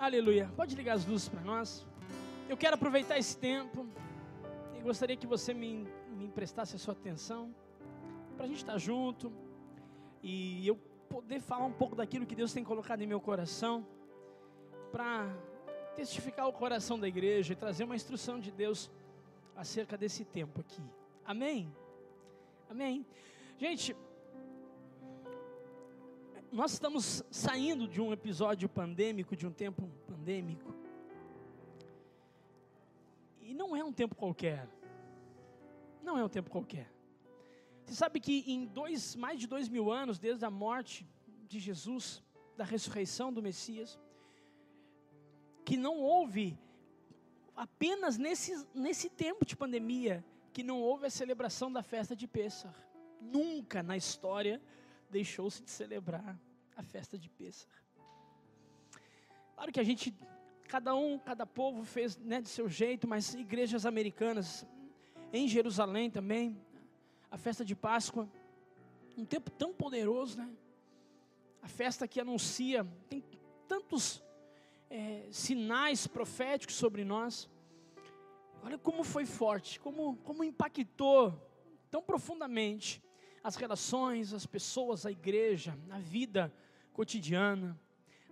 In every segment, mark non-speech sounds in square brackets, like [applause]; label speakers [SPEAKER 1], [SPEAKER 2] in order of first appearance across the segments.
[SPEAKER 1] Aleluia. Pode ligar as luzes para nós. Eu quero aproveitar esse tempo e gostaria que você me, me emprestasse a sua atenção para a gente estar junto e eu poder falar um pouco daquilo que Deus tem colocado em meu coração para testificar o coração da igreja e trazer uma instrução de Deus acerca desse tempo aqui. Amém? Amém? Gente, nós estamos saindo de um episódio pandêmico, de um tempo pandêmico. E não é um tempo qualquer. Não é um tempo qualquer. Você sabe que em dois, mais de dois mil anos, desde a morte de Jesus, da ressurreição do Messias, que não houve, apenas nesse, nesse tempo de pandemia, que não houve a celebração da festa de Pêssar. Nunca na história deixou-se de celebrar a festa de Pêssar. Claro que a gente, cada um, cada povo fez né, de seu jeito, mas igrejas americanas, em Jerusalém também, a festa de Páscoa, um tempo tão poderoso, né? A festa que anuncia, tem tantos é, sinais proféticos sobre nós. Olha como foi forte, como, como impactou tão profundamente as relações, as pessoas, a igreja, a vida cotidiana.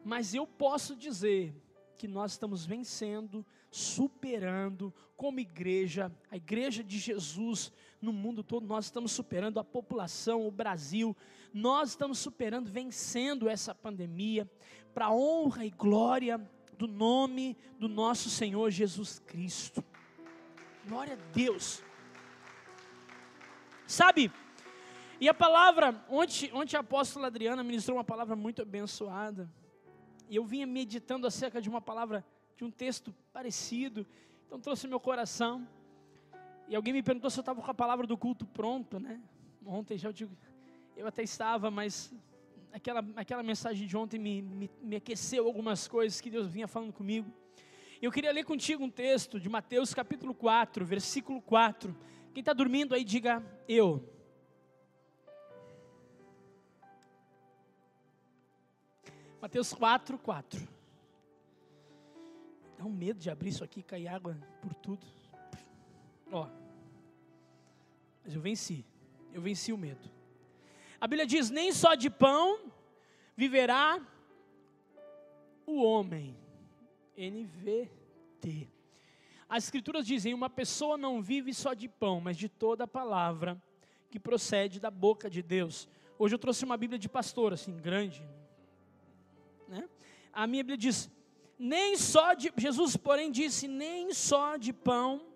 [SPEAKER 1] Mas eu posso dizer que nós estamos vencendo, superando, como igreja, a igreja de Jesus no mundo todo, nós estamos superando a população, o Brasil, nós estamos superando, vencendo essa pandemia, para honra e glória do nome do nosso Senhor Jesus Cristo. Glória a Deus. Sabe, e a palavra, ontem, ontem a apóstola Adriana ministrou uma palavra muito abençoada. E eu vinha meditando acerca de uma palavra, de um texto parecido. Então trouxe meu coração. E alguém me perguntou se eu estava com a palavra do culto pronto, né? Ontem já eu digo, eu até estava, mas aquela, aquela mensagem de ontem me, me, me aqueceu algumas coisas que Deus vinha falando comigo. Eu queria ler contigo um texto de Mateus capítulo 4, versículo 4. Quem está dormindo aí, diga eu. Mateus 4, 4. Dá um medo de abrir isso aqui, cair água por tudo. Ó. Mas eu venci. Eu venci o medo. A Bíblia diz: nem só de pão viverá o homem. NVT. As Escrituras dizem: uma pessoa não vive só de pão, mas de toda a palavra que procede da boca de Deus. Hoje eu trouxe uma Bíblia de pastor, assim, grande? A minha Bíblia diz: nem só de. Jesus, porém, disse: nem só de pão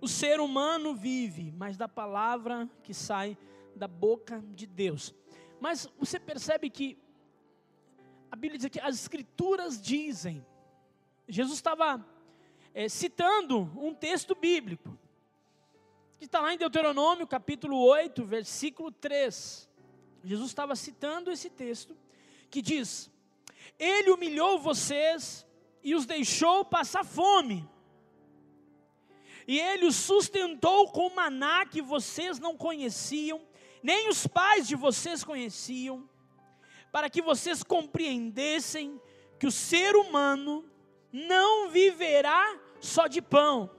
[SPEAKER 1] o ser humano vive, mas da palavra que sai da boca de Deus. Mas você percebe que a Bíblia diz que as Escrituras dizem. Jesus estava é, citando um texto bíblico, que está lá em Deuteronômio, capítulo 8, versículo 3. Jesus estava citando esse texto que diz: Ele humilhou vocês e os deixou passar fome. E ele os sustentou com maná que vocês não conheciam, nem os pais de vocês conheciam, para que vocês compreendessem que o ser humano não viverá só de pão,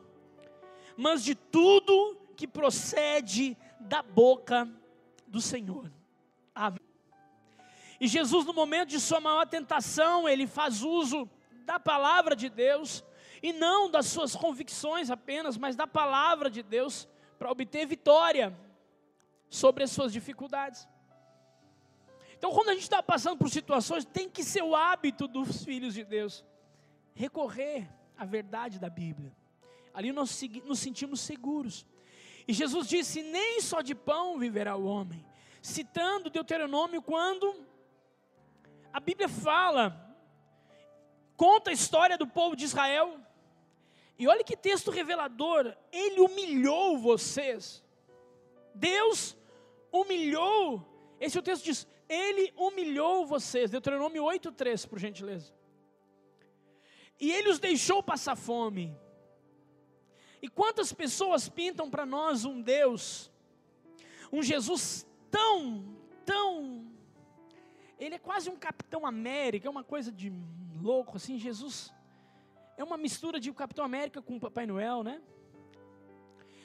[SPEAKER 1] mas de tudo que procede da boca do Senhor. Amém. E Jesus, no momento de sua maior tentação, ele faz uso da palavra de Deus, e não das suas convicções apenas, mas da palavra de Deus, para obter vitória sobre as suas dificuldades. Então, quando a gente está passando por situações, tem que ser o hábito dos filhos de Deus recorrer à verdade da Bíblia. Ali nós nos sentimos seguros. E Jesus disse: Nem só de pão viverá o homem, citando Deuteronômio, quando a Bíblia fala, conta a história do povo de Israel, e olha que texto revelador, ele humilhou vocês, Deus humilhou, esse é o texto diz, ele humilhou vocês, Deuteronômio 8,3, por gentileza, e ele os deixou passar fome, e quantas pessoas pintam para nós um Deus, um Jesus tão, tão ele é quase um Capitão América, é uma coisa de louco assim. Jesus é uma mistura de Capitão América com Papai Noel, né?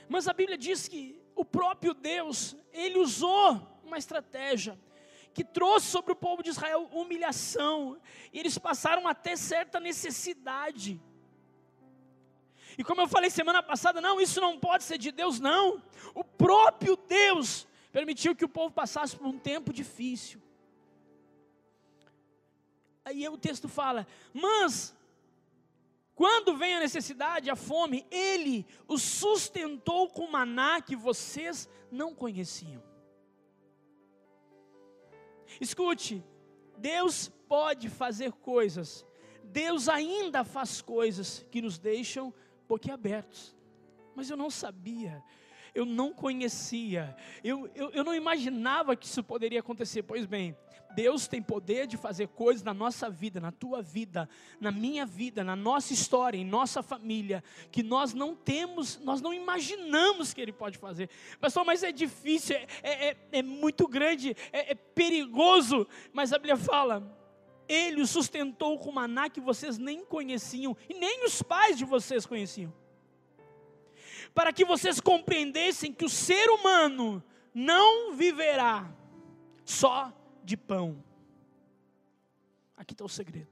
[SPEAKER 1] Mas a Bíblia diz que o próprio Deus, ele usou uma estratégia que trouxe sobre o povo de Israel humilhação, e eles passaram até certa necessidade. E como eu falei semana passada, não, isso não pode ser de Deus, não. O próprio Deus permitiu que o povo passasse por um tempo difícil. Aí o texto fala: Mas, quando vem a necessidade, a fome, Ele os sustentou com maná que vocês não conheciam. Escute, Deus pode fazer coisas, Deus ainda faz coisas que nos deixam boquiabertos. Mas eu não sabia, eu não conhecia, eu, eu, eu não imaginava que isso poderia acontecer. Pois bem, Deus tem poder de fazer coisas na nossa vida, na tua vida, na minha vida, na nossa história, em nossa família, que nós não temos, nós não imaginamos que Ele pode fazer. Pastor, mas é difícil, é, é, é, é muito grande, é, é perigoso, mas a Bíblia fala. Ele o sustentou com maná que vocês nem conheciam, e nem os pais de vocês conheciam para que vocês compreendessem que o ser humano não viverá só de pão. Aqui está o segredo.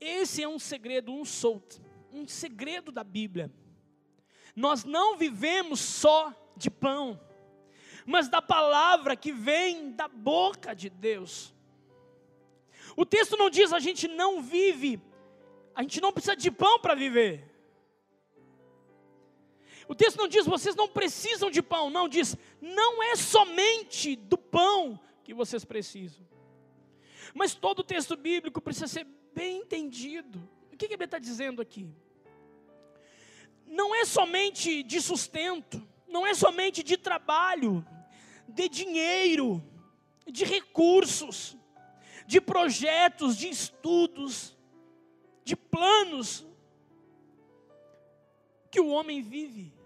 [SPEAKER 1] Esse é um segredo, um solto, um segredo da Bíblia. Nós não vivemos só de pão, mas da palavra que vem da boca de Deus. O texto não diz a gente não vive, a gente não precisa de pão para viver. O texto não diz vocês não precisam de pão, não, diz não é somente do pão que vocês precisam. Mas todo o texto bíblico precisa ser bem entendido. O que, que ele está dizendo aqui? Não é somente de sustento, não é somente de trabalho, de dinheiro, de recursos, de projetos, de estudos, de planos que o homem vive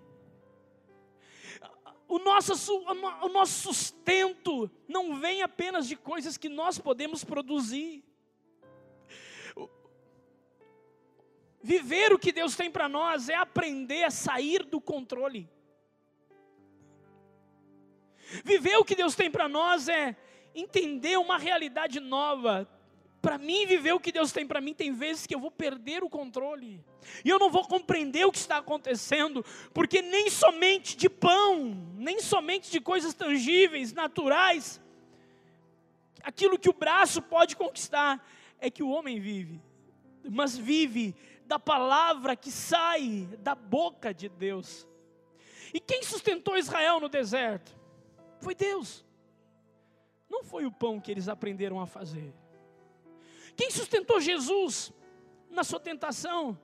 [SPEAKER 1] o nosso, o nosso sustento não vem apenas de coisas que nós podemos produzir. Viver o que Deus tem para nós é aprender a sair do controle. Viver o que Deus tem para nós é entender uma realidade nova, para mim, viver o que Deus tem para mim, tem vezes que eu vou perder o controle. E eu não vou compreender o que está acontecendo, porque nem somente de pão, nem somente de coisas tangíveis, naturais, aquilo que o braço pode conquistar, é que o homem vive, mas vive da palavra que sai da boca de Deus. E quem sustentou Israel no deserto? Foi Deus, não foi o pão que eles aprenderam a fazer. Quem sustentou Jesus na sua tentação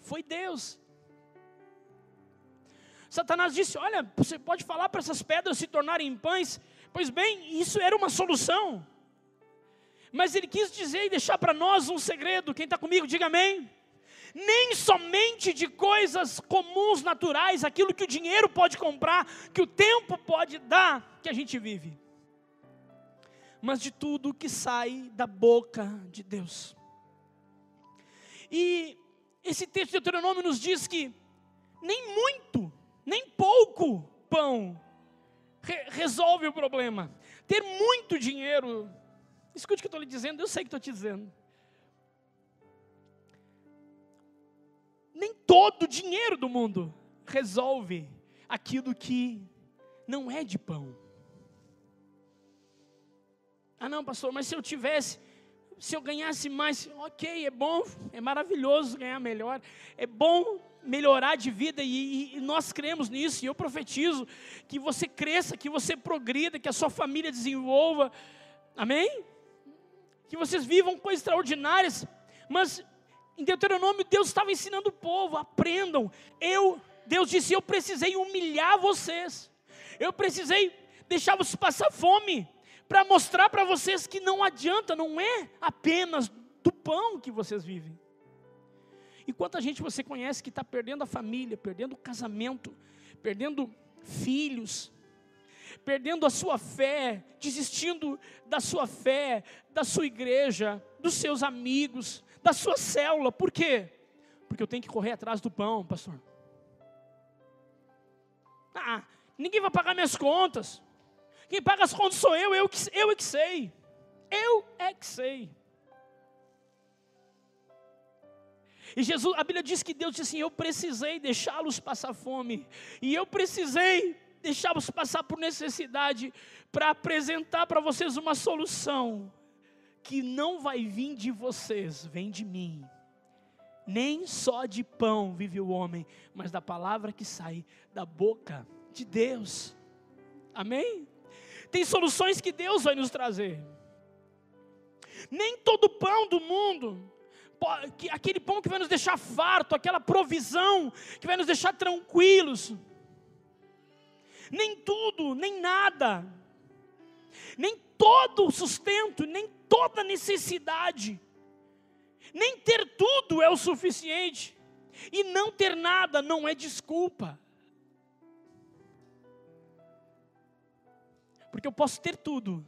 [SPEAKER 1] foi Deus. Satanás disse: Olha, você pode falar para essas pedras se tornarem pães. Pois bem, isso era uma solução. Mas ele quis dizer e deixar para nós um segredo. Quem está comigo, diga amém. Nem somente de coisas comuns, naturais, aquilo que o dinheiro pode comprar, que o tempo pode dar, que a gente vive mas de tudo que sai da boca de Deus. E esse texto de Deuteronômio nos diz que nem muito, nem pouco pão re resolve o problema. Ter muito dinheiro, escute o que eu estou lhe dizendo, eu sei que estou te dizendo. Nem todo o dinheiro do mundo resolve aquilo que não é de pão. Ah, não, pastor, mas se eu tivesse, se eu ganhasse mais, ok, é bom, é maravilhoso ganhar melhor, é bom melhorar de vida e, e, nós cremos nisso. E eu profetizo que você cresça, que você progrida, que a sua família desenvolva, amém? Que vocês vivam coisas extraordinárias, mas em Deuteronômio Deus estava ensinando o povo: aprendam. Eu, Deus disse, eu precisei humilhar vocês, eu precisei deixar vocês passar fome para mostrar para vocês que não adianta, não é apenas do pão que vocês vivem. E quanta gente você conhece que está perdendo a família, perdendo o casamento, perdendo filhos, perdendo a sua fé, desistindo da sua fé, da sua igreja, dos seus amigos, da sua célula. Por quê? Porque eu tenho que correr atrás do pão, pastor. Ah, ninguém vai pagar minhas contas. Quem paga as contas sou eu, eu, eu é que sei. Eu é que sei. E Jesus, a Bíblia diz que Deus disse assim: Eu precisei deixá-los passar fome, e eu precisei deixá-los passar por necessidade, para apresentar para vocês uma solução que não vai vir de vocês, vem de mim. Nem só de pão vive o homem, mas da palavra que sai da boca de Deus. Amém? Tem soluções que Deus vai nos trazer. Nem todo pão do mundo aquele pão que vai nos deixar farto, aquela provisão que vai nos deixar tranquilos. Nem tudo, nem nada, nem todo sustento, nem toda necessidade, nem ter tudo é o suficiente, e não ter nada não é desculpa. Porque eu posso ter tudo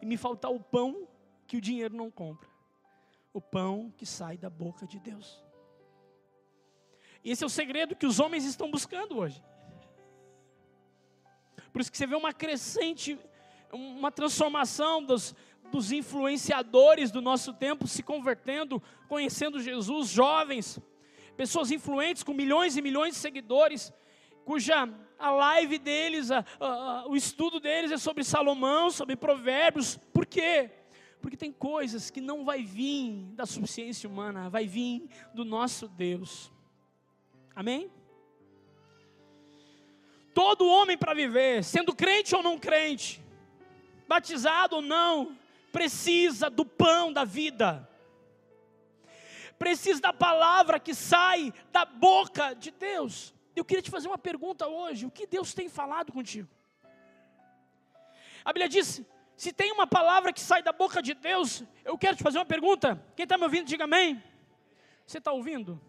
[SPEAKER 1] e me faltar o pão que o dinheiro não compra o pão que sai da boca de Deus. E esse é o segredo que os homens estão buscando hoje. Por isso que você vê uma crescente, uma transformação dos, dos influenciadores do nosso tempo se convertendo, conhecendo Jesus, jovens, pessoas influentes com milhões e milhões de seguidores, cuja a live deles, a, a, o estudo deles é sobre Salomão, sobre Provérbios. Por quê? Porque tem coisas que não vai vir da suficiência humana, vai vir do nosso Deus. Amém? Todo homem para viver, sendo crente ou não crente, batizado ou não, precisa do pão da vida. Precisa da palavra que sai da boca de Deus. Eu queria te fazer uma pergunta hoje: o que Deus tem falado contigo? A Bíblia diz: se tem uma palavra que sai da boca de Deus, eu quero te fazer uma pergunta. Quem está me ouvindo, diga amém. Você está ouvindo?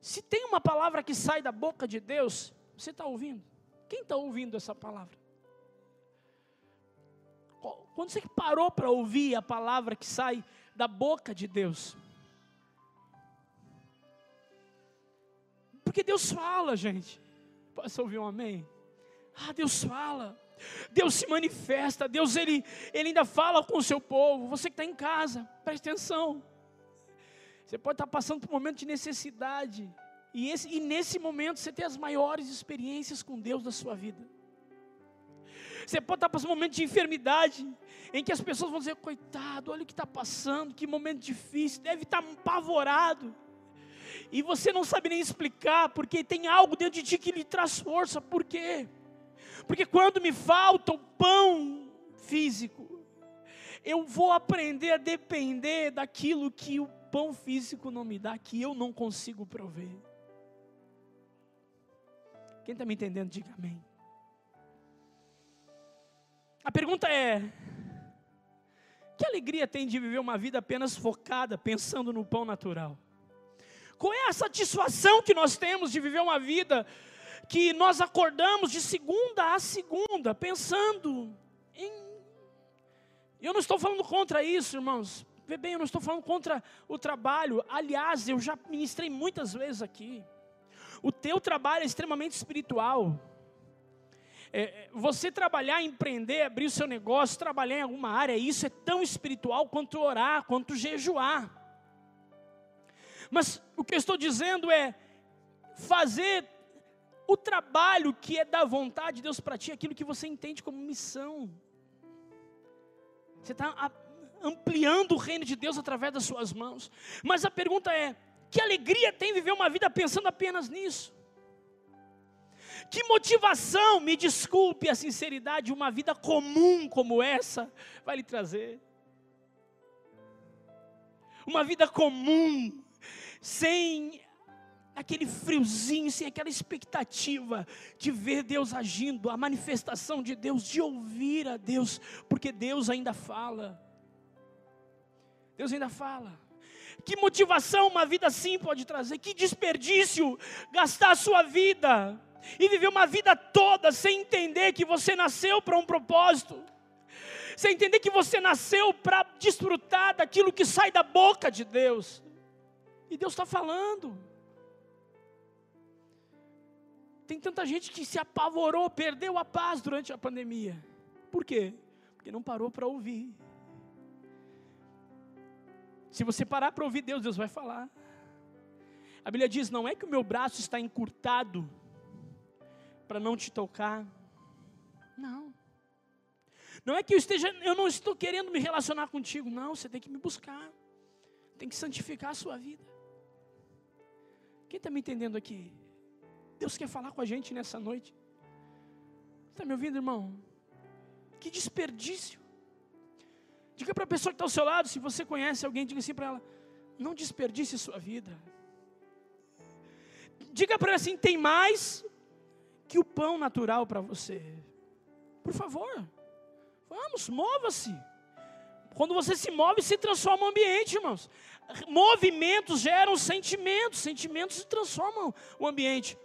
[SPEAKER 1] Se tem uma palavra que sai da boca de Deus, você está ouvindo? Quem está ouvindo essa palavra? Quando você parou para ouvir a palavra que sai da boca de Deus? Porque Deus fala, gente. Posso ouvir um amém? Ah, Deus fala. Deus se manifesta, Deus ele, ele ainda fala com o seu povo. Você que está em casa, preste atenção. Você pode estar passando por um momento de necessidade, e, esse, e nesse momento você tem as maiores experiências com Deus da sua vida. Você pode estar passando um momento de enfermidade, em que as pessoas vão dizer: coitado, olha o que está passando, que momento difícil, deve estar apavorado. E você não sabe nem explicar, porque tem algo dentro de ti que lhe traz força, por quê? Porque quando me falta o pão físico, eu vou aprender a depender daquilo que o pão físico não me dá, que eu não consigo prover. Quem está me entendendo, diga amém. A pergunta é: que alegria tem de viver uma vida apenas focada, pensando no pão natural? Qual é a satisfação que nós temos de viver uma vida que nós acordamos de segunda a segunda, pensando em. Eu não estou falando contra isso, irmãos. Bem, eu não estou falando contra o trabalho. Aliás, eu já ministrei muitas vezes aqui. O teu trabalho é extremamente espiritual. É, é você trabalhar, empreender, abrir o seu negócio, trabalhar em alguma área, isso é tão espiritual quanto orar, quanto jejuar. Mas o que eu estou dizendo é fazer o trabalho que é da vontade de Deus para ti, é aquilo que você entende como missão. Você está ampliando o reino de Deus através das suas mãos. Mas a pergunta é: que alegria tem viver uma vida pensando apenas nisso? Que motivação, me desculpe a sinceridade, uma vida comum como essa vai lhe trazer? Uma vida comum, sem aquele friozinho, sem aquela expectativa de ver Deus agindo, a manifestação de Deus, de ouvir a Deus, porque Deus ainda fala. Deus ainda fala. Que motivação uma vida assim pode trazer? Que desperdício gastar a sua vida e viver uma vida toda sem entender que você nasceu para um propósito, sem entender que você nasceu para desfrutar daquilo que sai da boca de Deus. E Deus está falando. Tem tanta gente que se apavorou, perdeu a paz durante a pandemia. Por quê? Porque não parou para ouvir. Se você parar para ouvir Deus, Deus vai falar. A Bíblia diz: não é que o meu braço está encurtado para não te tocar. Não. Não é que eu esteja, eu não estou querendo me relacionar contigo. Não, você tem que me buscar. Tem que santificar a sua vida. Quem está me entendendo aqui? Deus quer falar com a gente nessa noite. Está me ouvindo, irmão? Que desperdício. Diga para a pessoa que está ao seu lado, se você conhece alguém, diga assim para ela: não desperdice sua vida. Diga para ela assim: tem mais que o pão natural para você. Por favor, vamos, mova-se. Quando você se move, se transforma o ambiente, irmãos. Movimentos geram sentimentos, sentimentos se transformam o ambiente.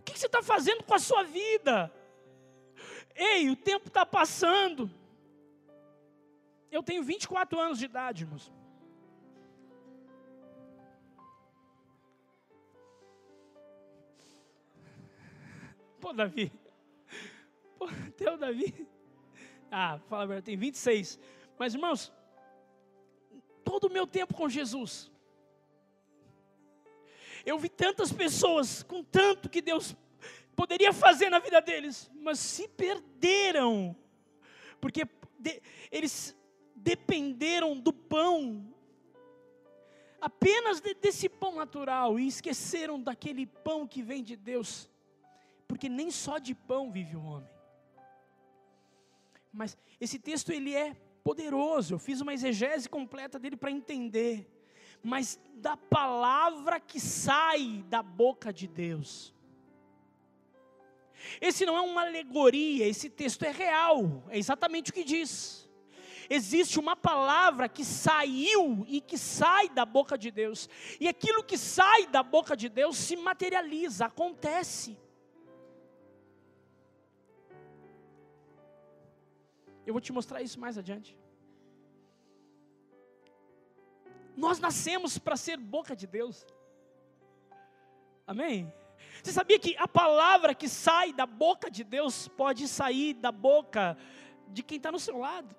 [SPEAKER 1] O que você está fazendo com a sua vida? Ei, o tempo está passando. Eu tenho 24 anos de idade, irmãos. Pô, Davi. Pô, [laughs] teu Davi. Ah, fala a verdade, tem 26. Mas, irmãos, todo o meu tempo com Jesus, eu vi tantas pessoas com tanto que Deus poderia fazer na vida deles, mas se perderam, porque de, eles dependeram do pão, apenas de, desse pão natural, e esqueceram daquele pão que vem de Deus, porque nem só de pão vive o homem. Mas esse texto ele é poderoso. Eu fiz uma exegese completa dele para entender. Mas da palavra que sai da boca de Deus. Esse não é uma alegoria, esse texto é real, é exatamente o que diz. Existe uma palavra que saiu e que sai da boca de Deus, e aquilo que sai da boca de Deus se materializa, acontece. Eu vou te mostrar isso mais adiante. Nós nascemos para ser boca de Deus. Amém? Você sabia que a palavra que sai da boca de Deus pode sair da boca de quem está no seu lado?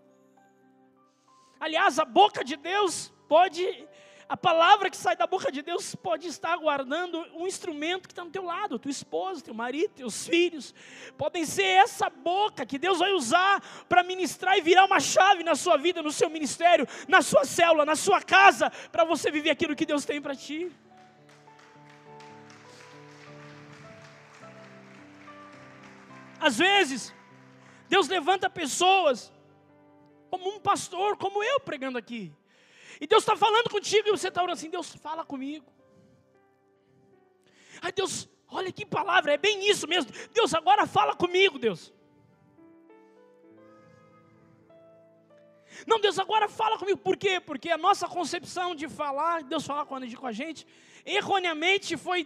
[SPEAKER 1] Aliás, a boca de Deus pode a palavra que sai da boca de Deus pode estar guardando um instrumento que está no teu lado, tua esposa, teu marido, teus filhos. Podem ser essa boca que Deus vai usar para ministrar e virar uma chave na sua vida, no seu ministério, na sua célula, na sua casa, para você viver aquilo que Deus tem para ti. Às vezes, Deus levanta pessoas, como um pastor, como eu pregando aqui e Deus está falando contigo e você está orando assim: Deus, fala comigo. Ai, Deus, olha que palavra, é bem isso mesmo. Deus, agora fala comigo, Deus. Não, Deus, agora fala comigo. Por quê? Porque a nossa concepção de falar, Deus falar com a gente, erroneamente foi,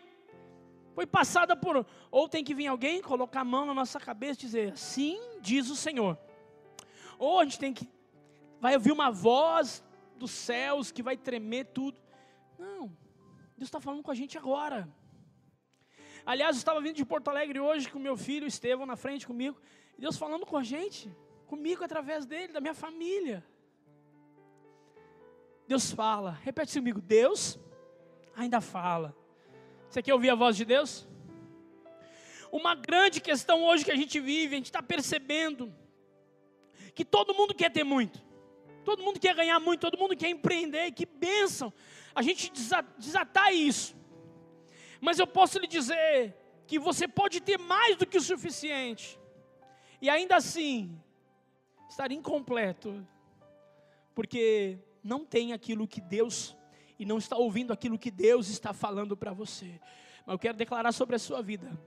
[SPEAKER 1] foi passada por. Ou tem que vir alguém colocar a mão na nossa cabeça e dizer, assim diz o Senhor. Ou a gente tem que. Vai ouvir uma voz dos céus que vai tremer tudo. Não, Deus está falando com a gente agora. Aliás, eu estava vindo de Porto Alegre hoje com meu filho Estevão na frente comigo. E Deus falando com a gente, comigo através dele, da minha família. Deus fala, repete comigo, Deus ainda fala. Você quer ouvir a voz de Deus? Uma grande questão hoje que a gente vive, a gente está percebendo que todo mundo quer ter muito. Todo mundo quer ganhar muito, todo mundo quer empreender, que bênção. A gente desatar isso. Mas eu posso lhe dizer que você pode ter mais do que o suficiente, e ainda assim estar incompleto, porque não tem aquilo que Deus, e não está ouvindo aquilo que Deus está falando para você. Mas eu quero declarar sobre a sua vida: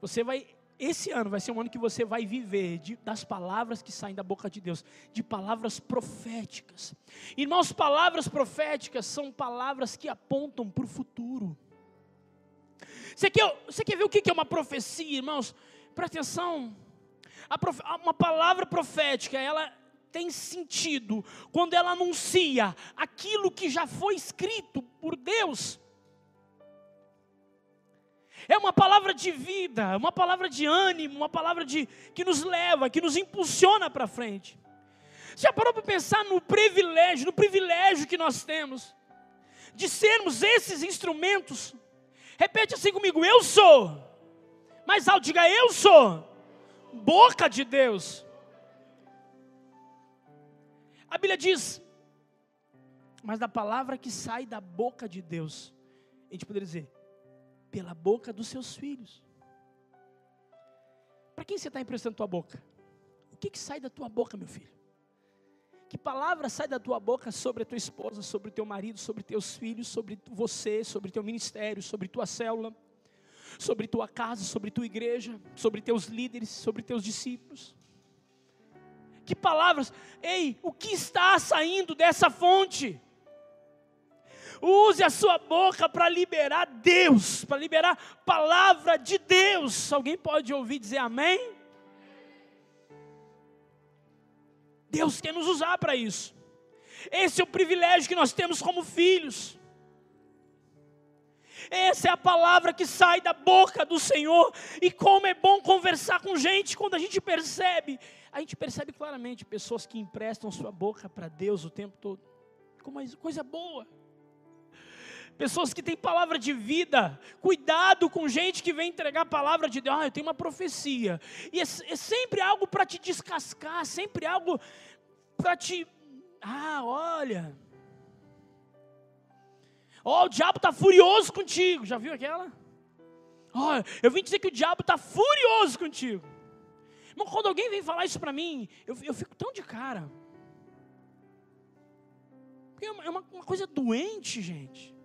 [SPEAKER 1] você vai esse ano vai ser um ano que você vai viver de, das palavras que saem da boca de Deus, de palavras proféticas. Irmãos, palavras proféticas são palavras que apontam para o futuro. Você quer, você quer ver o que é uma profecia, irmãos? Presta atenção. Uma palavra profética, ela tem sentido quando ela anuncia aquilo que já foi escrito por Deus. É uma palavra de vida, uma palavra de ânimo, uma palavra de, que nos leva, que nos impulsiona para frente. Já parou para pensar no privilégio, no privilégio que nós temos de sermos esses instrumentos? Repete assim comigo: eu sou. Mais alto, diga eu sou. Boca de Deus. A Bíblia diz, mas da palavra que sai da boca de Deus, a gente poderia dizer, pela boca dos seus filhos. Para quem você está emprestando tua boca? O que, que sai da tua boca, meu filho? Que palavra sai da tua boca sobre a tua esposa, sobre o teu marido, sobre teus filhos, sobre você, sobre teu ministério, sobre tua célula, sobre tua casa, sobre tua igreja, sobre teus líderes, sobre teus discípulos? Que palavras? Ei, o que está saindo dessa fonte? Use a sua boca para liberar Deus, para liberar palavra de Deus. Alguém pode ouvir dizer amém? Deus quer nos usar para isso. Esse é o privilégio que nós temos como filhos. Essa é a palavra que sai da boca do Senhor. E como é bom conversar com gente quando a gente percebe. A gente percebe claramente pessoas que emprestam sua boca para Deus o tempo todo. Como coisa boa. Pessoas que têm palavra de vida. Cuidado com gente que vem entregar a palavra de Deus. Ah, eu tenho uma profecia. E é, é sempre algo para te descascar, sempre algo para te. Ah, olha. Ó, oh, o diabo está furioso contigo. Já viu aquela? Ó, oh, eu vim dizer que o diabo está furioso contigo. Irmão, quando alguém vem falar isso para mim, eu, eu fico tão de cara. É é uma, uma coisa doente, gente.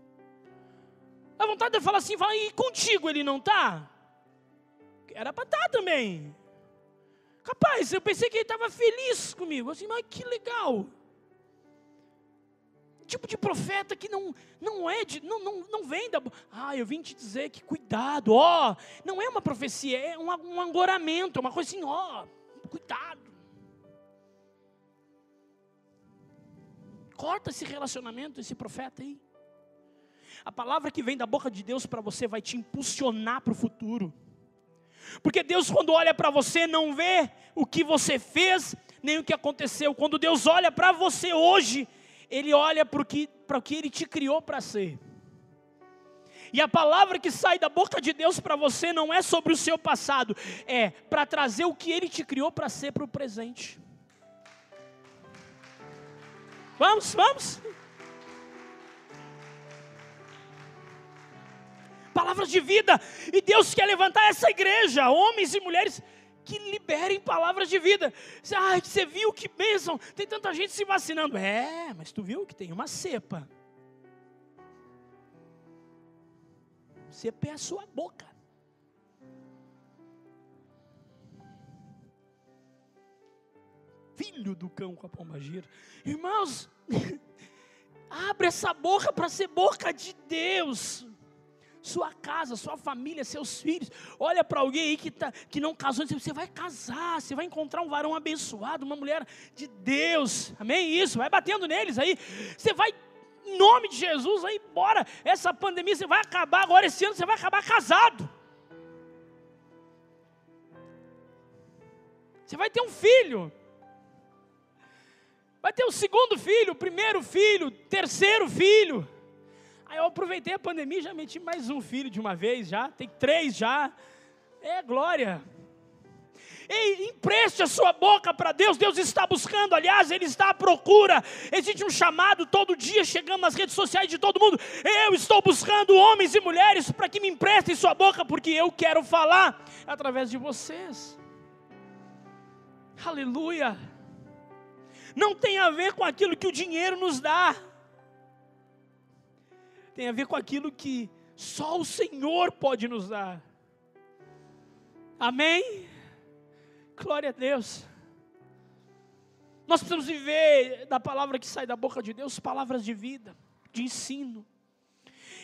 [SPEAKER 1] A vontade de falar assim, falar, e contigo ele não está? Era para estar tá também. Capaz, eu pensei que ele estava feliz comigo. Assim, mas que legal. Tipo de profeta que não, não é de, não, não, não vem da. Ah, eu vim te dizer que cuidado, ó. Não é uma profecia, é um, um angoramento, uma coisa assim, ó. Cuidado. Corta esse relacionamento, esse profeta aí. A palavra que vem da boca de Deus para você vai te impulsionar para o futuro. Porque Deus, quando olha para você, não vê o que você fez, nem o que aconteceu. Quando Deus olha para você hoje, Ele olha para o que, o que Ele te criou para ser. E a palavra que sai da boca de Deus para você não é sobre o seu passado, é para trazer o que Ele te criou para ser para o presente. Vamos, vamos. Palavras de vida. E Deus quer levantar essa igreja, homens e mulheres que liberem palavras de vida. Ai, você viu que bênção, tem tanta gente se vacinando. É, mas tu viu que tem uma cepa. Cepa é a sua boca. Filho do cão com a pomba gira. Irmãos, [laughs] abre essa boca para ser boca de Deus sua casa, sua família, seus filhos. Olha para alguém aí que, tá, que não casou, você vai casar, você vai encontrar um varão abençoado, uma mulher de Deus, amém? Isso, vai batendo neles aí. Você vai, em nome de Jesus, aí, bora. Essa pandemia você vai acabar agora, esse ano você vai acabar casado. Você vai ter um filho. Vai ter o segundo filho, o primeiro filho, terceiro filho. Aí eu aproveitei a pandemia já meti mais um filho de uma vez já, tem três já. É glória. Ei, empreste a sua boca para Deus. Deus está buscando, aliás, Ele está à procura. Existe um chamado todo dia chegando nas redes sociais de todo mundo. Eu estou buscando homens e mulheres para que me emprestem sua boca, porque eu quero falar através de vocês. Aleluia. Não tem a ver com aquilo que o dinheiro nos dá tem a ver com aquilo que só o Senhor pode nos dar. Amém? Glória a Deus. Nós precisamos viver da palavra que sai da boca de Deus, palavras de vida, de ensino.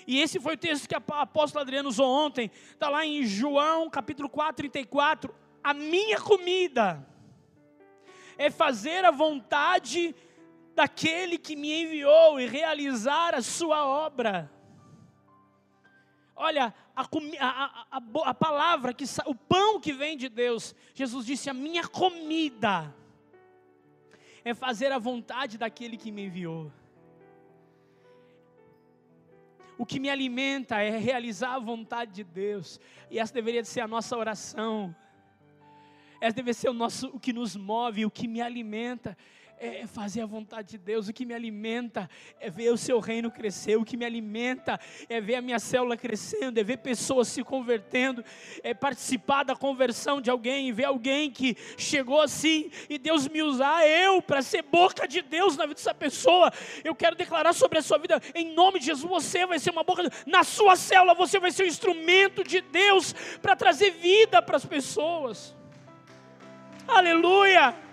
[SPEAKER 1] E esse foi o texto que o apóstolo Adriano usou ontem, está lá em João capítulo 4, 34. A minha comida é fazer a vontade daquele que me enviou e realizar a sua obra. Olha, a, a, a, a, palavra, que o pão que vem de Deus, Jesus disse: a minha comida é fazer a vontade daquele que me enviou. O que me alimenta é realizar a vontade de Deus, e essa deveria ser a nossa oração. Essa deve ser o nosso, o que nos move, o que me alimenta é fazer a vontade de Deus, o que me alimenta é ver o seu reino crescer, o que me alimenta é ver a minha célula crescendo, é ver pessoas se convertendo, é participar da conversão de alguém, ver alguém que chegou assim e Deus me usar eu para ser boca de Deus na vida dessa pessoa. Eu quero declarar sobre a sua vida, em nome de Jesus, você vai ser uma boca, de... na sua célula você vai ser um instrumento de Deus para trazer vida para as pessoas. Aleluia!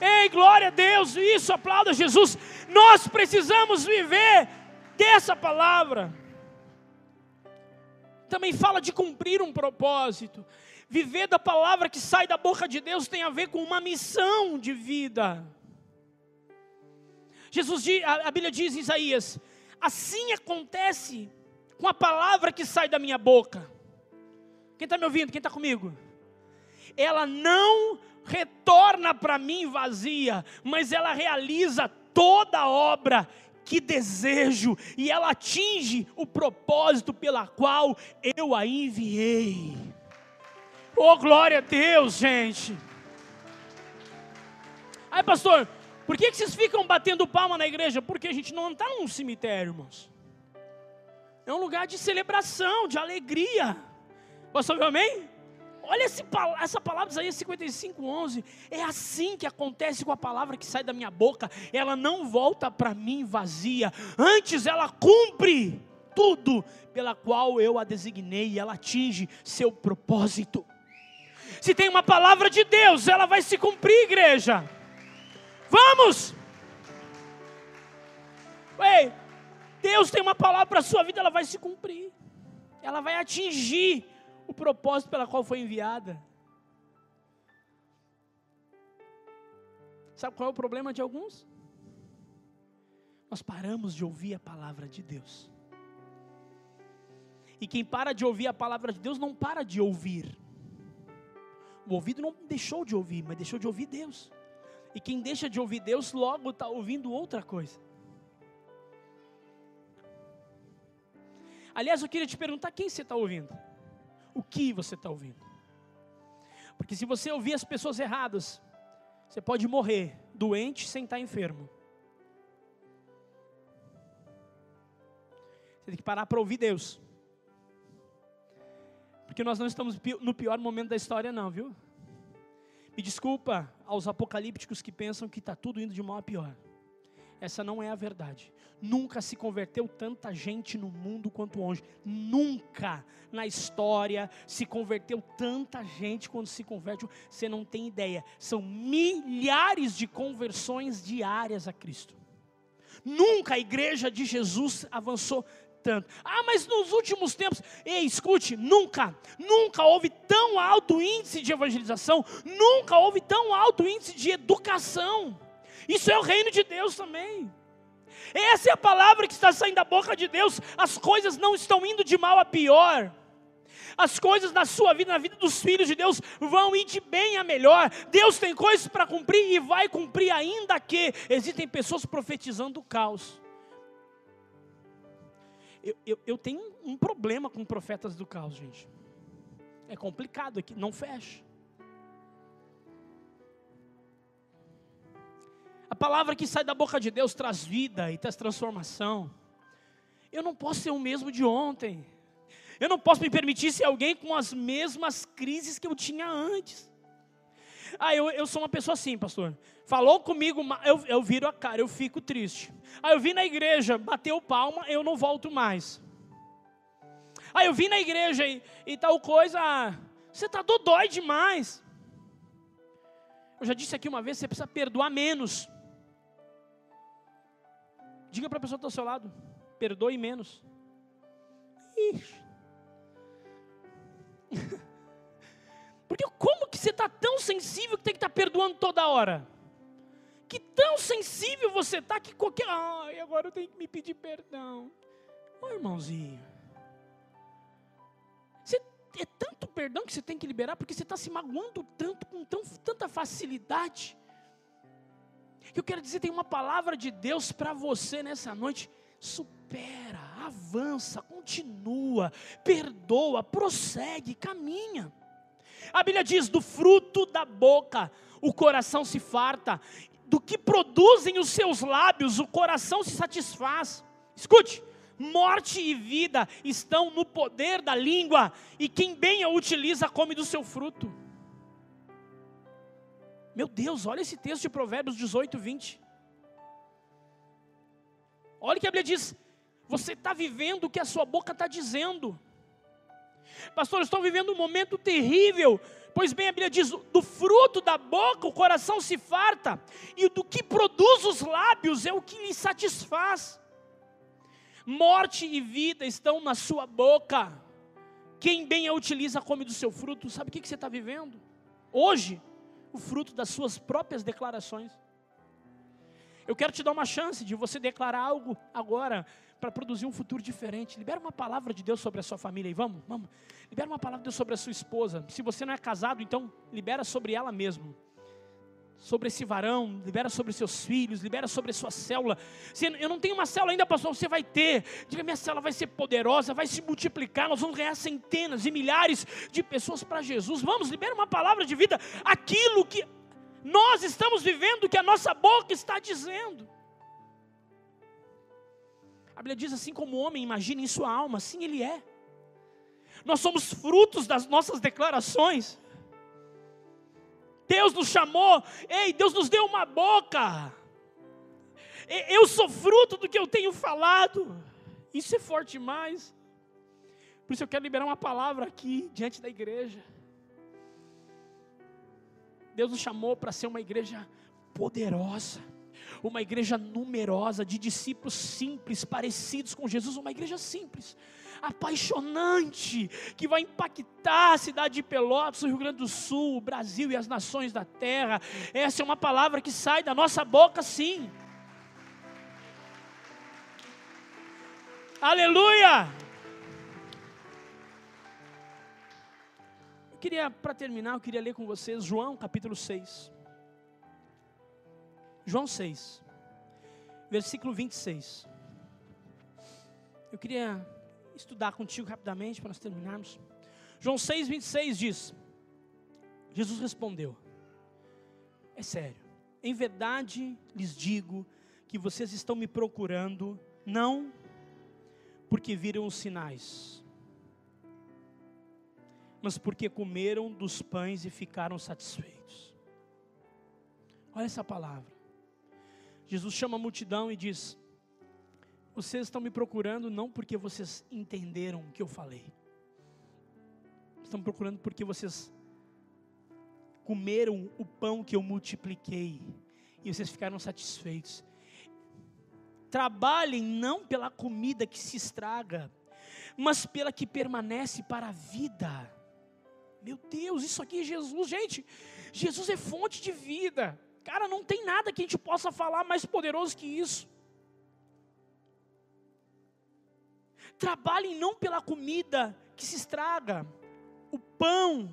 [SPEAKER 1] Ei, glória a Deus, isso, aplauda Jesus. Nós precisamos viver dessa palavra. Também fala de cumprir um propósito. Viver da palavra que sai da boca de Deus tem a ver com uma missão de vida. Jesus, a Bíblia diz em Isaías: assim acontece com a palavra que sai da minha boca. Quem está me ouvindo? Quem está comigo? Ela não retorna para mim vazia, mas ela realiza toda a obra que desejo e ela atinge o propósito pela qual eu a enviei. Oh, glória a Deus, gente. Aí, pastor, por que, vocês ficam batendo palma na igreja? Porque a gente não está num cemitério, irmãos. É um lugar de celebração, de alegria. Ouvir amém? Olha esse, essa palavra Isaías 55, 11. É assim que acontece com a palavra que sai da minha boca. Ela não volta para mim vazia. Antes ela cumpre tudo pela qual eu a designei e ela atinge seu propósito. Se tem uma palavra de Deus, ela vai se cumprir, igreja. Vamos! Ei, Deus tem uma palavra para a sua vida, ela vai se cumprir. Ela vai atingir o propósito pela qual foi enviada. Sabe qual é o problema de alguns? Nós paramos de ouvir a palavra de Deus. E quem para de ouvir a palavra de Deus não para de ouvir. O ouvido não deixou de ouvir, mas deixou de ouvir Deus. E quem deixa de ouvir Deus, logo está ouvindo outra coisa. Aliás, eu queria te perguntar: quem você está ouvindo? O que você está ouvindo. Porque se você ouvir as pessoas erradas, você pode morrer doente sem estar enfermo. Você tem que parar para ouvir Deus. Porque nós não estamos no pior momento da história, não, viu? Me desculpa aos apocalípticos que pensam que está tudo indo de mal a pior. Essa não é a verdade. Nunca se converteu tanta gente no mundo quanto hoje. Nunca na história se converteu tanta gente quando se converte. Você não tem ideia. São milhares de conversões diárias a Cristo. Nunca a igreja de Jesus avançou tanto. Ah, mas nos últimos tempos, ei, escute, nunca, nunca houve tão alto índice de evangelização, nunca houve tão alto índice de educação. Isso é o reino de Deus também. Essa é a palavra que está saindo da boca de Deus. As coisas não estão indo de mal a pior. As coisas na sua vida, na vida dos filhos de Deus, vão ir de bem a melhor. Deus tem coisas para cumprir e vai cumprir, ainda que existem pessoas profetizando o caos. Eu, eu, eu tenho um problema com profetas do caos, gente. É complicado aqui, não fecha. A palavra que sai da boca de Deus traz vida e traz transformação. Eu não posso ser o mesmo de ontem. Eu não posso me permitir ser alguém com as mesmas crises que eu tinha antes. Ah, eu, eu sou uma pessoa assim, pastor. Falou comigo, eu, eu viro a cara, eu fico triste. Ah, eu vim na igreja, bateu palma, eu não volto mais. Ah, eu vim na igreja e, e tal coisa, ah, você está dodói demais. Eu já disse aqui uma vez, você precisa perdoar menos. Diga para a pessoa está ao seu lado: perdoe menos. Ixi. [laughs] Porque como que você está tão sensível que tem que estar tá perdoando toda hora? Que tão sensível você está que qualquer. Ai, agora eu tenho que me pedir perdão. Ô irmãozinho. Você, é tanto perdão que você tem que liberar porque você está se magoando tanto, com tão, tanta facilidade. Que eu quero dizer, tem uma palavra de Deus para você nessa noite. Supera, avança, continua, perdoa, prossegue, caminha. A Bíblia diz: do fruto da boca o coração se farta, do que produzem os seus lábios o coração se satisfaz. Escute, morte e vida estão no poder da língua, e quem bem a utiliza come do seu fruto. Meu Deus, olha esse texto de Provérbios 18, 20. Olha o que a Bíblia diz: você está vivendo o que a sua boca está dizendo. Pastor, estou vivendo um momento terrível. Pois bem, a Bíblia diz: do fruto da boca o coração se farta, e do que produz os lábios é o que lhe satisfaz. Morte e vida estão na sua boca. Quem bem a utiliza come do seu fruto. Sabe o que você está vivendo? Hoje, o fruto das suas próprias declarações. Eu quero te dar uma chance de você declarar algo agora para produzir um futuro diferente. Libera uma palavra de Deus sobre a sua família e vamos, vamos. Libera uma palavra de Deus sobre a sua esposa. Se você não é casado, então libera sobre ela mesmo sobre esse varão, libera sobre seus filhos, libera sobre sua célula. Se eu não tenho uma célula ainda, pastor, você vai ter. Diga, minha célula vai ser poderosa, vai se multiplicar, nós vamos ganhar centenas e milhares de pessoas para Jesus. Vamos, libera uma palavra de vida, aquilo que nós estamos vivendo, que a nossa boca está dizendo. A Bíblia diz assim como o homem imagina em sua alma, assim ele é. Nós somos frutos das nossas declarações. Deus nos chamou, ei, Deus nos deu uma boca. Eu sou fruto do que eu tenho falado. Isso é forte demais. Por isso eu quero liberar uma palavra aqui diante da igreja. Deus nos chamou para ser uma igreja poderosa, uma igreja numerosa, de discípulos simples, parecidos com Jesus, uma igreja simples apaixonante, que vai impactar a cidade de Pelotas, o Rio Grande do Sul, o Brasil e as nações da terra. Essa é uma palavra que sai da nossa boca, sim. Aleluia! Eu queria, para terminar, eu queria ler com vocês João capítulo 6. João 6, versículo 26. Eu queria estudar contigo rapidamente para nós terminarmos. João 6, 26 diz: Jesus respondeu: É sério, em verdade lhes digo que vocês estão me procurando, não porque viram os sinais, mas porque comeram dos pães e ficaram satisfeitos. Olha essa palavra. Jesus chama a multidão e diz: vocês estão me procurando não porque vocês entenderam o que eu falei. Estão me procurando porque vocês comeram o pão que eu multipliquei e vocês ficaram satisfeitos. Trabalhem não pela comida que se estraga, mas pela que permanece para a vida. Meu Deus, isso aqui é Jesus, gente. Jesus é fonte de vida. Cara, não tem nada que a gente possa falar mais poderoso que isso. Trabalhem não pela comida que se estraga, o pão,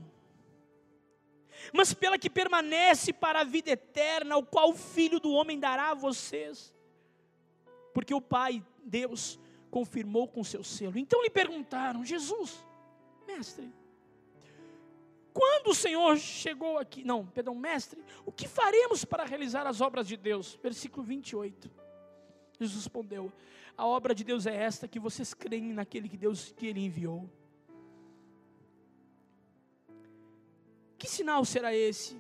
[SPEAKER 1] mas pela que permanece para a vida eterna, o qual o Filho do Homem dará a vocês. Porque o Pai, Deus, confirmou com seu selo. Então lhe perguntaram: Jesus, mestre, quando o Senhor chegou aqui? Não, perdão, mestre, o que faremos para realizar as obras de Deus? Versículo 28. Jesus respondeu: a obra de Deus é esta, que vocês creem naquele que Deus que Ele enviou. Que sinal será esse?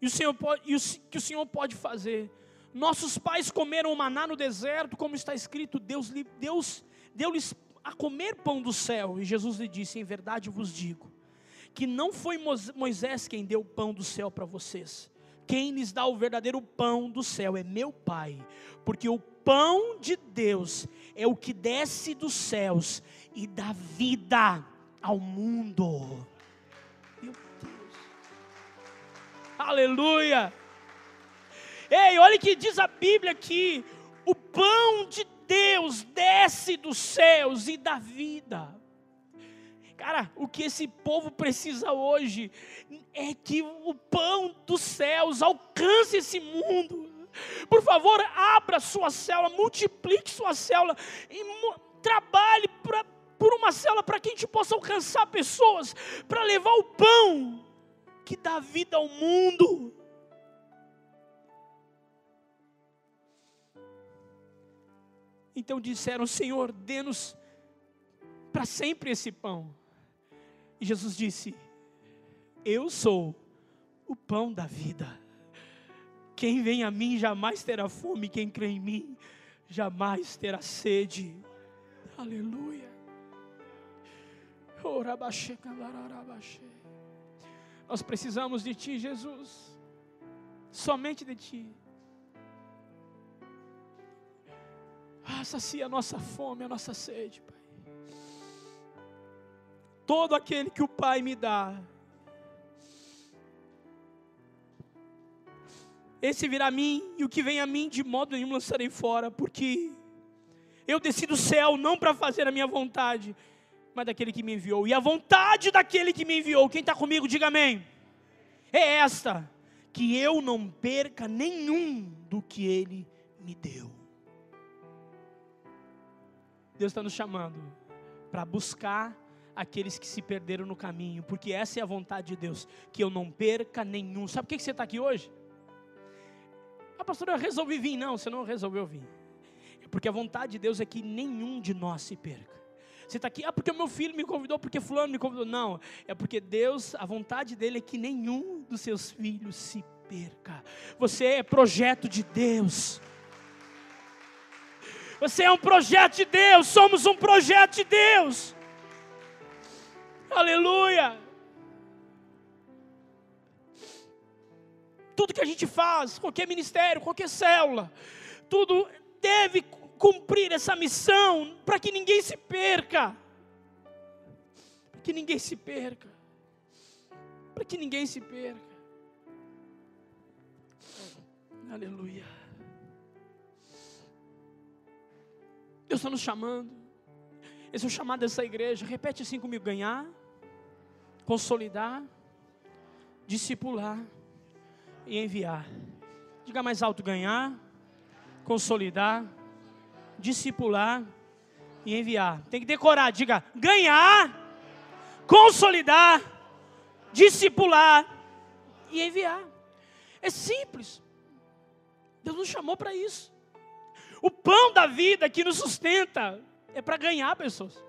[SPEAKER 1] E o Senhor pode, e o, que o Senhor pode fazer? Nossos pais comeram maná no deserto, como está escrito, Deus, Deus deu-lhes a comer pão do céu. E Jesus lhe disse: Em verdade vos digo, que não foi Moisés quem deu o pão do céu para vocês, quem lhes dá o verdadeiro pão do céu é meu Pai, porque o pão de Deus é o que desce dos céus e dá vida ao mundo. Meu Deus. Aleluia. Ei, olha que diz a Bíblia aqui: o pão de Deus desce dos céus e dá vida. Cara, o que esse povo precisa hoje é que o pão dos céus alcance esse mundo. Por favor, abra sua célula, multiplique sua célula e trabalhe pra, por uma célula para que a gente possa alcançar pessoas, para levar o pão que dá vida ao mundo. Então disseram: Senhor, dê-nos para sempre esse pão. E Jesus disse: Eu sou o pão da vida. Quem vem a mim jamais terá fome, quem crê em mim jamais terá sede. Aleluia. Nós precisamos de Ti, Jesus. Somente de Ti. Ah, sacia a nossa fome, a nossa sede, Pai todo aquele que o Pai me dá. Esse virá a mim, e o que vem a mim, de modo nenhum lançarei fora, porque eu desci do céu não para fazer a minha vontade, mas daquele que me enviou. E a vontade daquele que me enviou, quem está comigo, diga amém. É esta, que eu não perca nenhum do que ele me deu. Deus está nos chamando para buscar aqueles que se perderam no caminho, porque essa é a vontade de Deus, que eu não perca nenhum. Sabe por que você está aqui hoje? Ah, pastor, eu resolvi vir. Não, você não resolveu vir. É porque a vontade de Deus é que nenhum de nós se perca. Você está aqui, ah, porque meu filho me convidou, porque fulano me convidou. Não, é porque Deus, a vontade dele é que nenhum dos seus filhos se perca. Você é projeto de Deus. Você é um projeto de Deus, somos um projeto de Deus. Aleluia! Tudo que a gente faz, qualquer ministério, qualquer célula, tudo deve cumprir essa missão para que ninguém se perca. Para que ninguém se perca. Para que ninguém se perca. Aleluia. Deus está nos chamando. Esse é o chamado dessa igreja. Repete assim comigo: ganhar consolidar, discipular e enviar. Diga mais alto: ganhar, consolidar, discipular e enviar. Tem que decorar, diga ganhar, consolidar, discipular e enviar. É simples. Deus nos chamou para isso. O pão da vida que nos sustenta é para ganhar pessoas.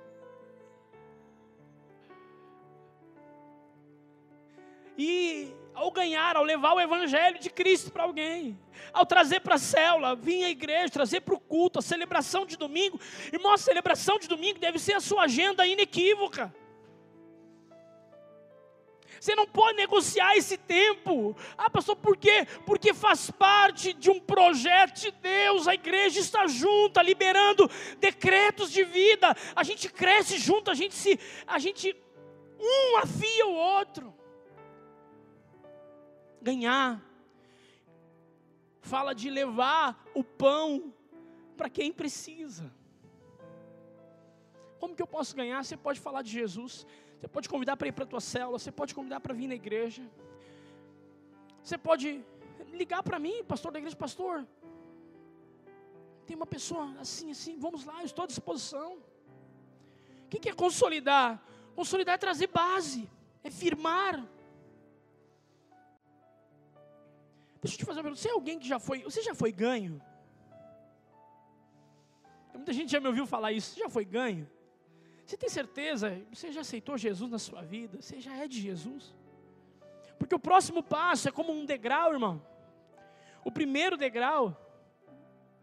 [SPEAKER 1] E ao ganhar, ao levar o evangelho de Cristo para alguém, ao trazer para a célula, vir à igreja, trazer para o culto, a celebração de domingo. Irmão, a celebração de domingo deve ser a sua agenda inequívoca. Você não pode negociar esse tempo. Ah, pastor, por quê? Porque faz parte de um projeto de Deus. A igreja está junta, liberando decretos de vida. A gente cresce junto, a gente se, a gente um afia o outro ganhar. Fala de levar o pão para quem precisa. Como que eu posso ganhar? Você pode falar de Jesus. Você pode convidar para ir para a tua célula. Você pode convidar para vir na igreja. Você pode ligar para mim, pastor da igreja, pastor. Tem uma pessoa assim, assim, vamos lá, eu estou à disposição. O que é consolidar? Consolidar é trazer base, é firmar. Deixa eu te fazer uma pergunta. Você é alguém que já foi. Você já foi ganho? Muita gente já me ouviu falar isso. Você já foi ganho? Você tem certeza? Você já aceitou Jesus na sua vida? Você já é de Jesus? Porque o próximo passo é como um degrau, irmão. O primeiro degrau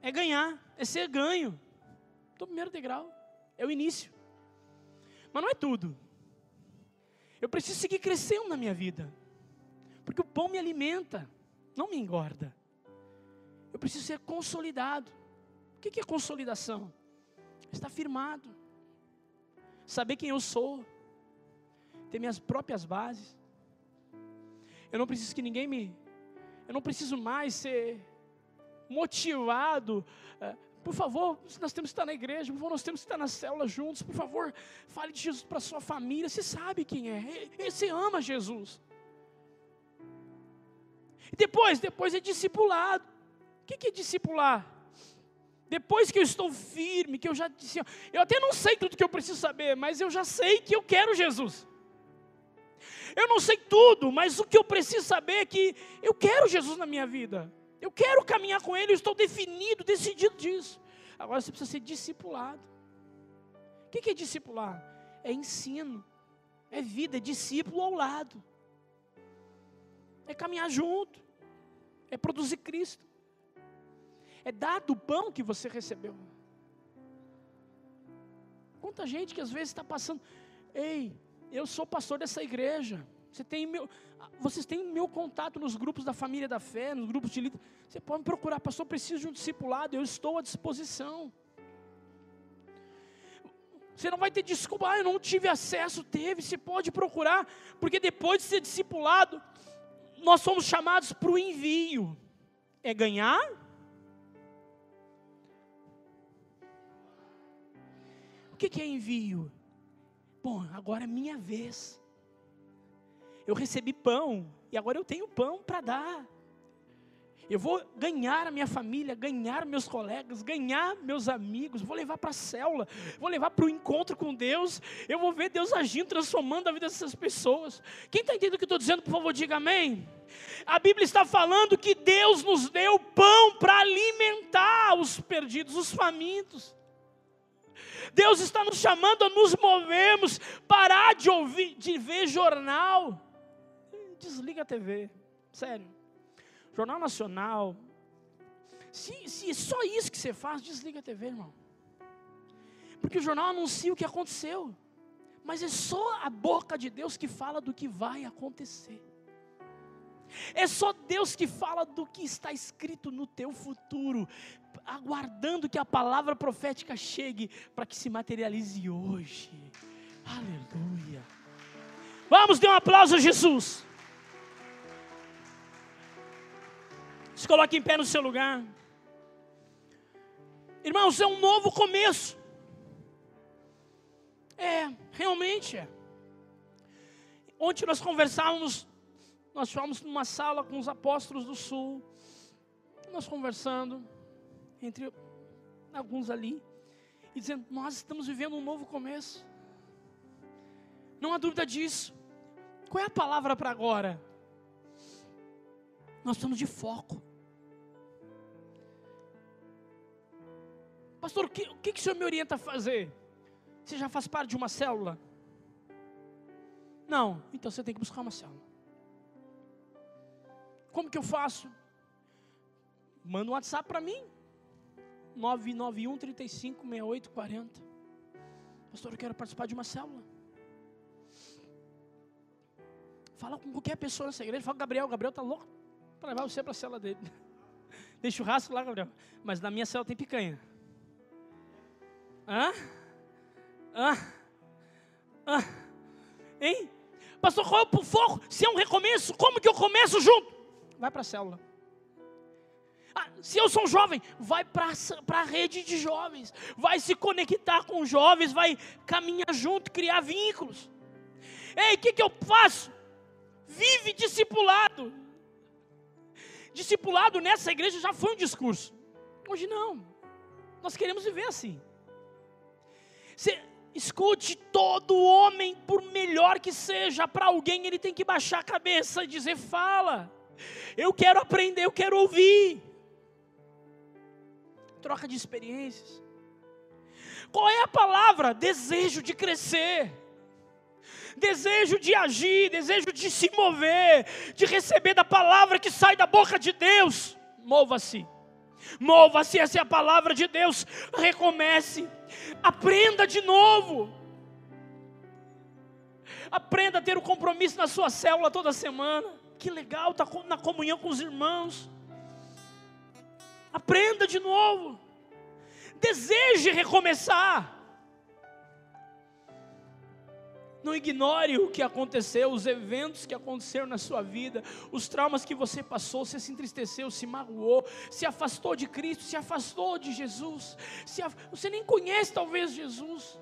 [SPEAKER 1] é ganhar, é ser ganho. Então, o primeiro degrau é o início. Mas não é tudo. Eu preciso seguir crescendo na minha vida. Porque o pão me alimenta não me engorda. Eu preciso ser consolidado. O que é consolidação? Está firmado. Saber quem eu sou. Ter minhas próprias bases. Eu não preciso que ninguém me. Eu não preciso mais ser motivado. Eh, por favor, nós temos que estar na igreja, por favor, nós temos que estar na célula juntos. Por favor, fale de Jesus para sua família. Você sabe quem é. Você ama Jesus. E depois, depois é discipulado. O que é discipular? Depois que eu estou firme, que eu já disse, eu até não sei tudo que eu preciso saber, mas eu já sei que eu quero Jesus. Eu não sei tudo, mas o que eu preciso saber é que eu quero Jesus na minha vida. Eu quero caminhar com Ele, eu estou definido, decidido disso. Agora você precisa ser discipulado. O que é discipular? É ensino, é vida, é discípulo ao lado, é caminhar junto, é produzir Cristo é dar do pão que você recebeu. Quanta gente que às vezes está passando, ei, eu sou pastor dessa igreja. Você tem meu, vocês têm meu contato nos grupos da família da fé, nos grupos de líder. Você pode me procurar, pastor, preciso de um discipulado, eu estou à disposição. Você não vai ter desculpa, ah, eu não tive acesso, teve, você pode procurar, porque depois de ser discipulado, nós somos chamados para o envio. É ganhar que, que é envio? Bom, agora é minha vez. Eu recebi pão e agora eu tenho pão para dar. Eu vou ganhar a minha família, ganhar meus colegas, ganhar meus amigos, vou levar para a célula, vou levar para o encontro com Deus, eu vou ver Deus agindo, transformando a vida dessas pessoas. Quem está entendendo o que eu estou dizendo, por favor, diga amém. A Bíblia está falando que Deus nos deu pão para alimentar os perdidos, os famintos. Deus está nos chamando a nos movermos, parar de ouvir, de ver jornal. Desliga a TV, sério. Jornal Nacional. Se, se é só isso que você faz, desliga a TV, irmão. Porque o jornal anuncia o que aconteceu. Mas é só a boca de Deus que fala do que vai acontecer. É só Deus que fala do que está escrito no teu futuro, aguardando que a palavra profética chegue para que se materialize hoje. Aleluia. Vamos, dê um aplauso a Jesus. Se coloque em pé no seu lugar. Irmãos, é um novo começo. É, realmente é. Ontem nós conversávamos nós fomos numa sala com os apóstolos do sul, nós conversando, entre alguns ali, e dizendo: Nós estamos vivendo um novo começo. Não há dúvida disso. Qual é a palavra para agora? Nós estamos de foco. Pastor, o que, o que o senhor me orienta a fazer? Você já faz parte de uma célula? Não, então você tem que buscar uma célula. Como que eu faço? Manda um WhatsApp para mim. 991 35 68 40. Pastor, eu quero participar de uma célula. Fala com qualquer pessoa nessa igreja. Fala com Gabriel. Gabriel está louco para levar você para a célula dele. [laughs] Tem churrasco lá, Gabriel. Mas na minha célula tem picanha. Hã? Hã? Hã? Hein? Pastor, qual é o foco? Se é um recomeço, como que eu começo junto? vai para a célula. Ah, se eu sou jovem, vai para a rede de jovens, vai se conectar com jovens, vai caminhar junto, criar vínculos. Ei, o que, que eu faço? Vive discipulado. Discipulado nessa igreja já foi um discurso. Hoje não. Nós queremos viver assim. Você, escute, todo homem, por melhor que seja, para alguém ele tem que baixar a cabeça e dizer: fala. Eu quero aprender, eu quero ouvir. Troca de experiências. Qual é a palavra? Desejo de crescer. Desejo de agir, desejo de se mover, de receber da palavra que sai da boca de Deus. Mova-se. Mova-se, essa é a palavra de Deus. Recomece. Aprenda de novo. Aprenda a ter o um compromisso na sua célula toda semana que legal, está na comunhão com os irmãos. Aprenda de novo. Deseje recomeçar. Não ignore o que aconteceu, os eventos que aconteceram na sua vida, os traumas que você passou, você se entristeceu, se magoou, se afastou de Cristo, se afastou de Jesus. Af... Você nem conhece talvez Jesus,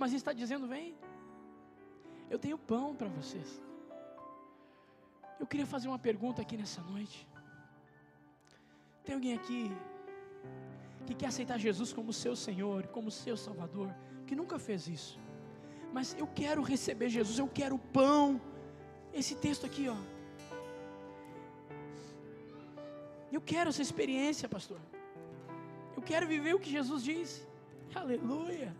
[SPEAKER 1] mas está dizendo: vem, eu tenho pão para vocês. Eu queria fazer uma pergunta aqui nessa noite. Tem alguém aqui que quer aceitar Jesus como seu Senhor, como seu Salvador, que nunca fez isso? Mas eu quero receber Jesus, eu quero pão. Esse texto aqui, ó. Eu quero essa experiência, pastor. Eu quero viver o que Jesus disse. Aleluia.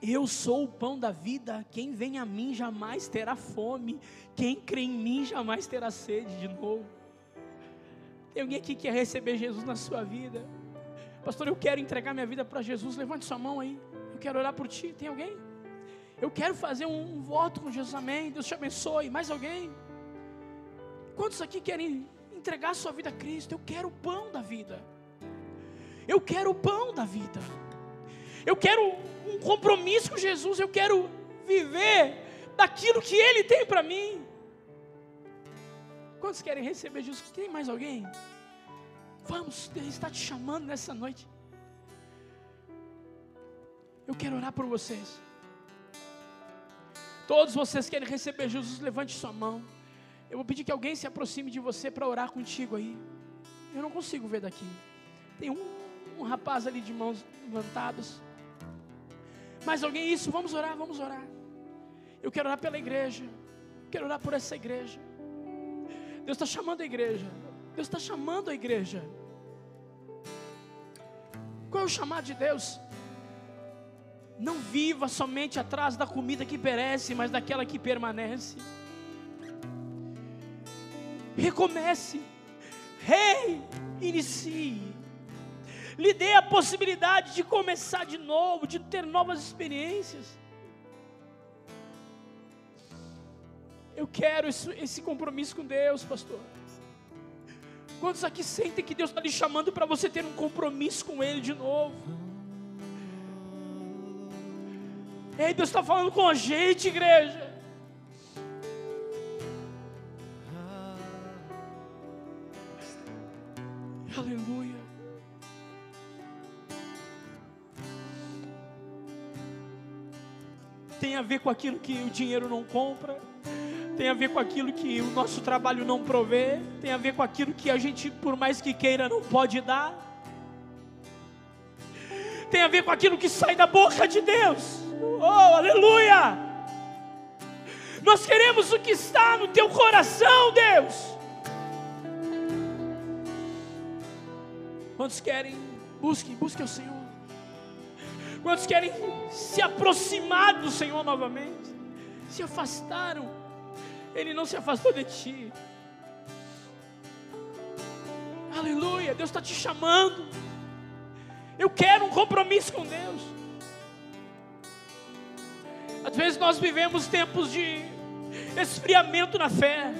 [SPEAKER 1] Eu sou o pão da vida. Quem vem a mim jamais terá fome. Quem crê em mim jamais terá sede de novo. Tem alguém aqui que quer receber Jesus na sua vida? Pastor, eu quero entregar minha vida para Jesus. Levante sua mão aí. Eu quero orar por ti. Tem alguém? Eu quero fazer um, um voto com Jesus. Amém. Deus te abençoe. Mais alguém? Quantos aqui querem entregar sua vida a Cristo? Eu quero o pão da vida. Eu quero o pão da vida. Eu quero um compromisso com Jesus. Eu quero viver daquilo que Ele tem para mim. Quantos querem receber Jesus? Tem mais alguém? Vamos, Deus está te chamando nessa noite. Eu quero orar por vocês. Todos vocês querem receber Jesus, levante sua mão. Eu vou pedir que alguém se aproxime de você para orar contigo aí. Eu não consigo ver daqui. Tem um, um rapaz ali de mãos levantadas. Mais alguém? Isso, vamos orar, vamos orar. Eu quero orar pela igreja. Quero orar por essa igreja. Deus está chamando a igreja. Deus está chamando a igreja. Qual é o chamado de Deus? Não viva somente atrás da comida que perece, mas daquela que permanece. Recomece, reinicie, lhe dê a possibilidade de começar de novo, de ter novas experiências. Eu quero esse, esse compromisso com Deus, pastor. Quantos aqui sentem que Deus está lhe chamando para você ter um compromisso com Ele de novo? Ei, Deus está falando com a gente, igreja. Aleluia. Tem a ver com aquilo que o dinheiro não compra tem a ver com aquilo que o nosso trabalho não provê, tem a ver com aquilo que a gente, por mais que queira, não pode dar, tem a ver com aquilo que sai da boca de Deus. Oh, aleluia! Nós queremos o que está no teu coração, Deus. Quantos querem? Busque, busque o Senhor. Quantos querem se aproximar do Senhor novamente? Se afastaram ele não se afastou de ti. Aleluia, Deus está te chamando. Eu quero um compromisso com Deus. Às vezes nós vivemos tempos de esfriamento na fé,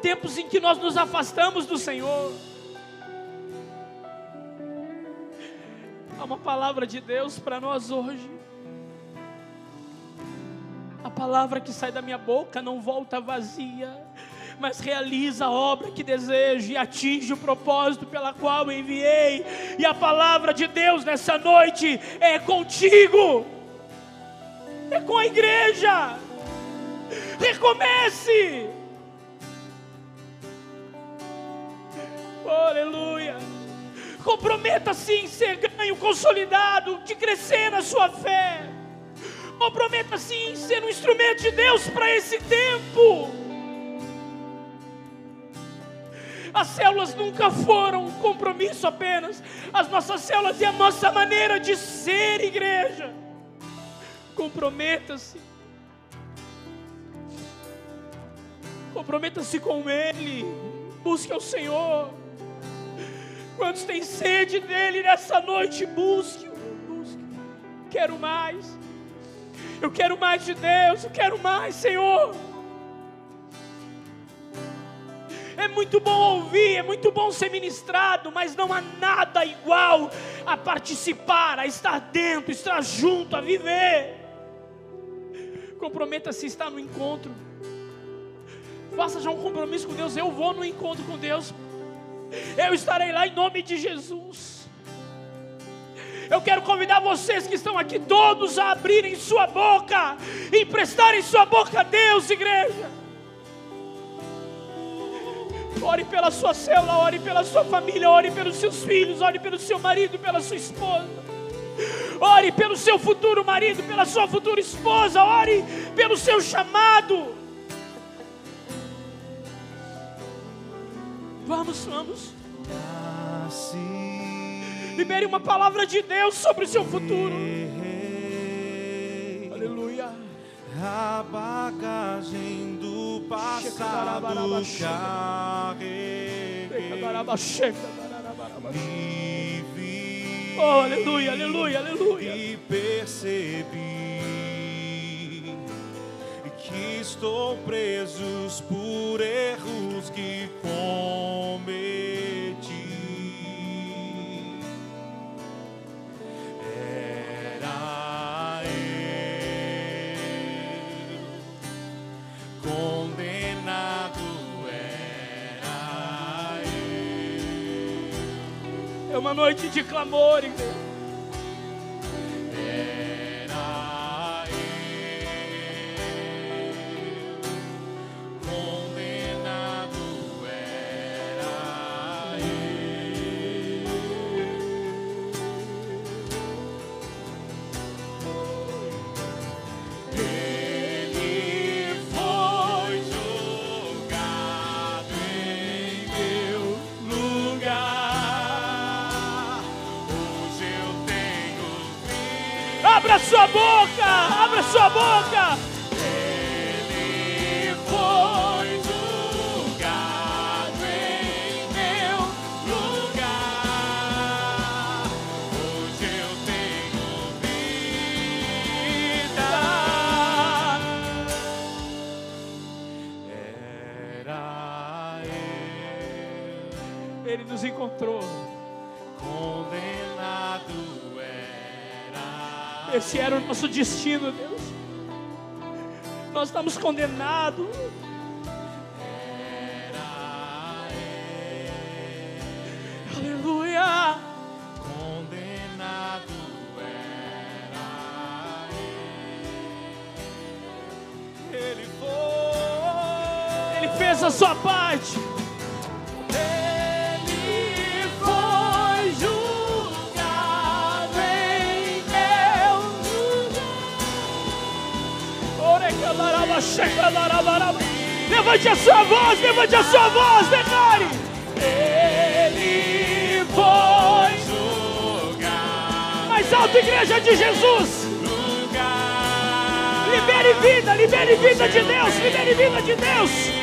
[SPEAKER 1] tempos em que nós nos afastamos do Senhor. Há uma palavra de Deus para nós hoje. Palavra que sai da minha boca não volta vazia, mas realiza a obra que desejo e atinge o propósito pela qual enviei. E a palavra de Deus nessa noite é contigo, é com a igreja. Recomece. Oh, aleluia. Comprometa-se em ser ganho, consolidado, de crescer na sua fé. Comprometa-se em ser um instrumento de Deus para esse tempo. As células nunca foram um compromisso apenas. As nossas células e a nossa maneira de ser igreja. Comprometa-se. Comprometa-se com Ele. Busque o Senhor. Quantos têm sede dele nessa noite? Busque. Busque. Quero mais. Eu quero mais de Deus, eu quero mais, Senhor. muito bom ouvir, é muito bom ser ministrado, mas não há nada igual a participar, a estar dentro, estar junto, a viver. Comprometa-se a estar no encontro. Faça já um compromisso com Deus. Eu vou no encontro com Deus. Eu estarei lá em nome de Jesus. Eu quero convidar vocês que estão aqui todos a abrirem sua boca, emprestarem sua boca a Deus, igreja. Ore pela sua célula, ore pela sua família, ore pelos seus filhos, ore pelo seu marido, pela sua esposa. Ore pelo seu futuro marido, pela sua futura esposa, ore pelo seu chamado. Vamos, vamos. Libere uma palavra de Deus sobre o seu futuro. Aleluia.
[SPEAKER 2] A bagagem do passado carreguei. Vi
[SPEAKER 1] Oh, aleluia, aleluia, aleluia.
[SPEAKER 2] e percebi que estou presos por erros que cometi.
[SPEAKER 1] Uma noite de clamor, Abra sua boca, abra sua boca.
[SPEAKER 2] Ele foi julgado em meu lugar. Hoje eu tenho vida. Era eu
[SPEAKER 1] Ele nos encontrou. Esse era o nosso destino, Deus. Nós estamos condenados. Levante a sua voz, levante a sua voz, declare.
[SPEAKER 2] Ele foi julgado
[SPEAKER 1] Mais alto, igreja de Jesus. Libere vida, libere vida de Deus, libere vida de Deus.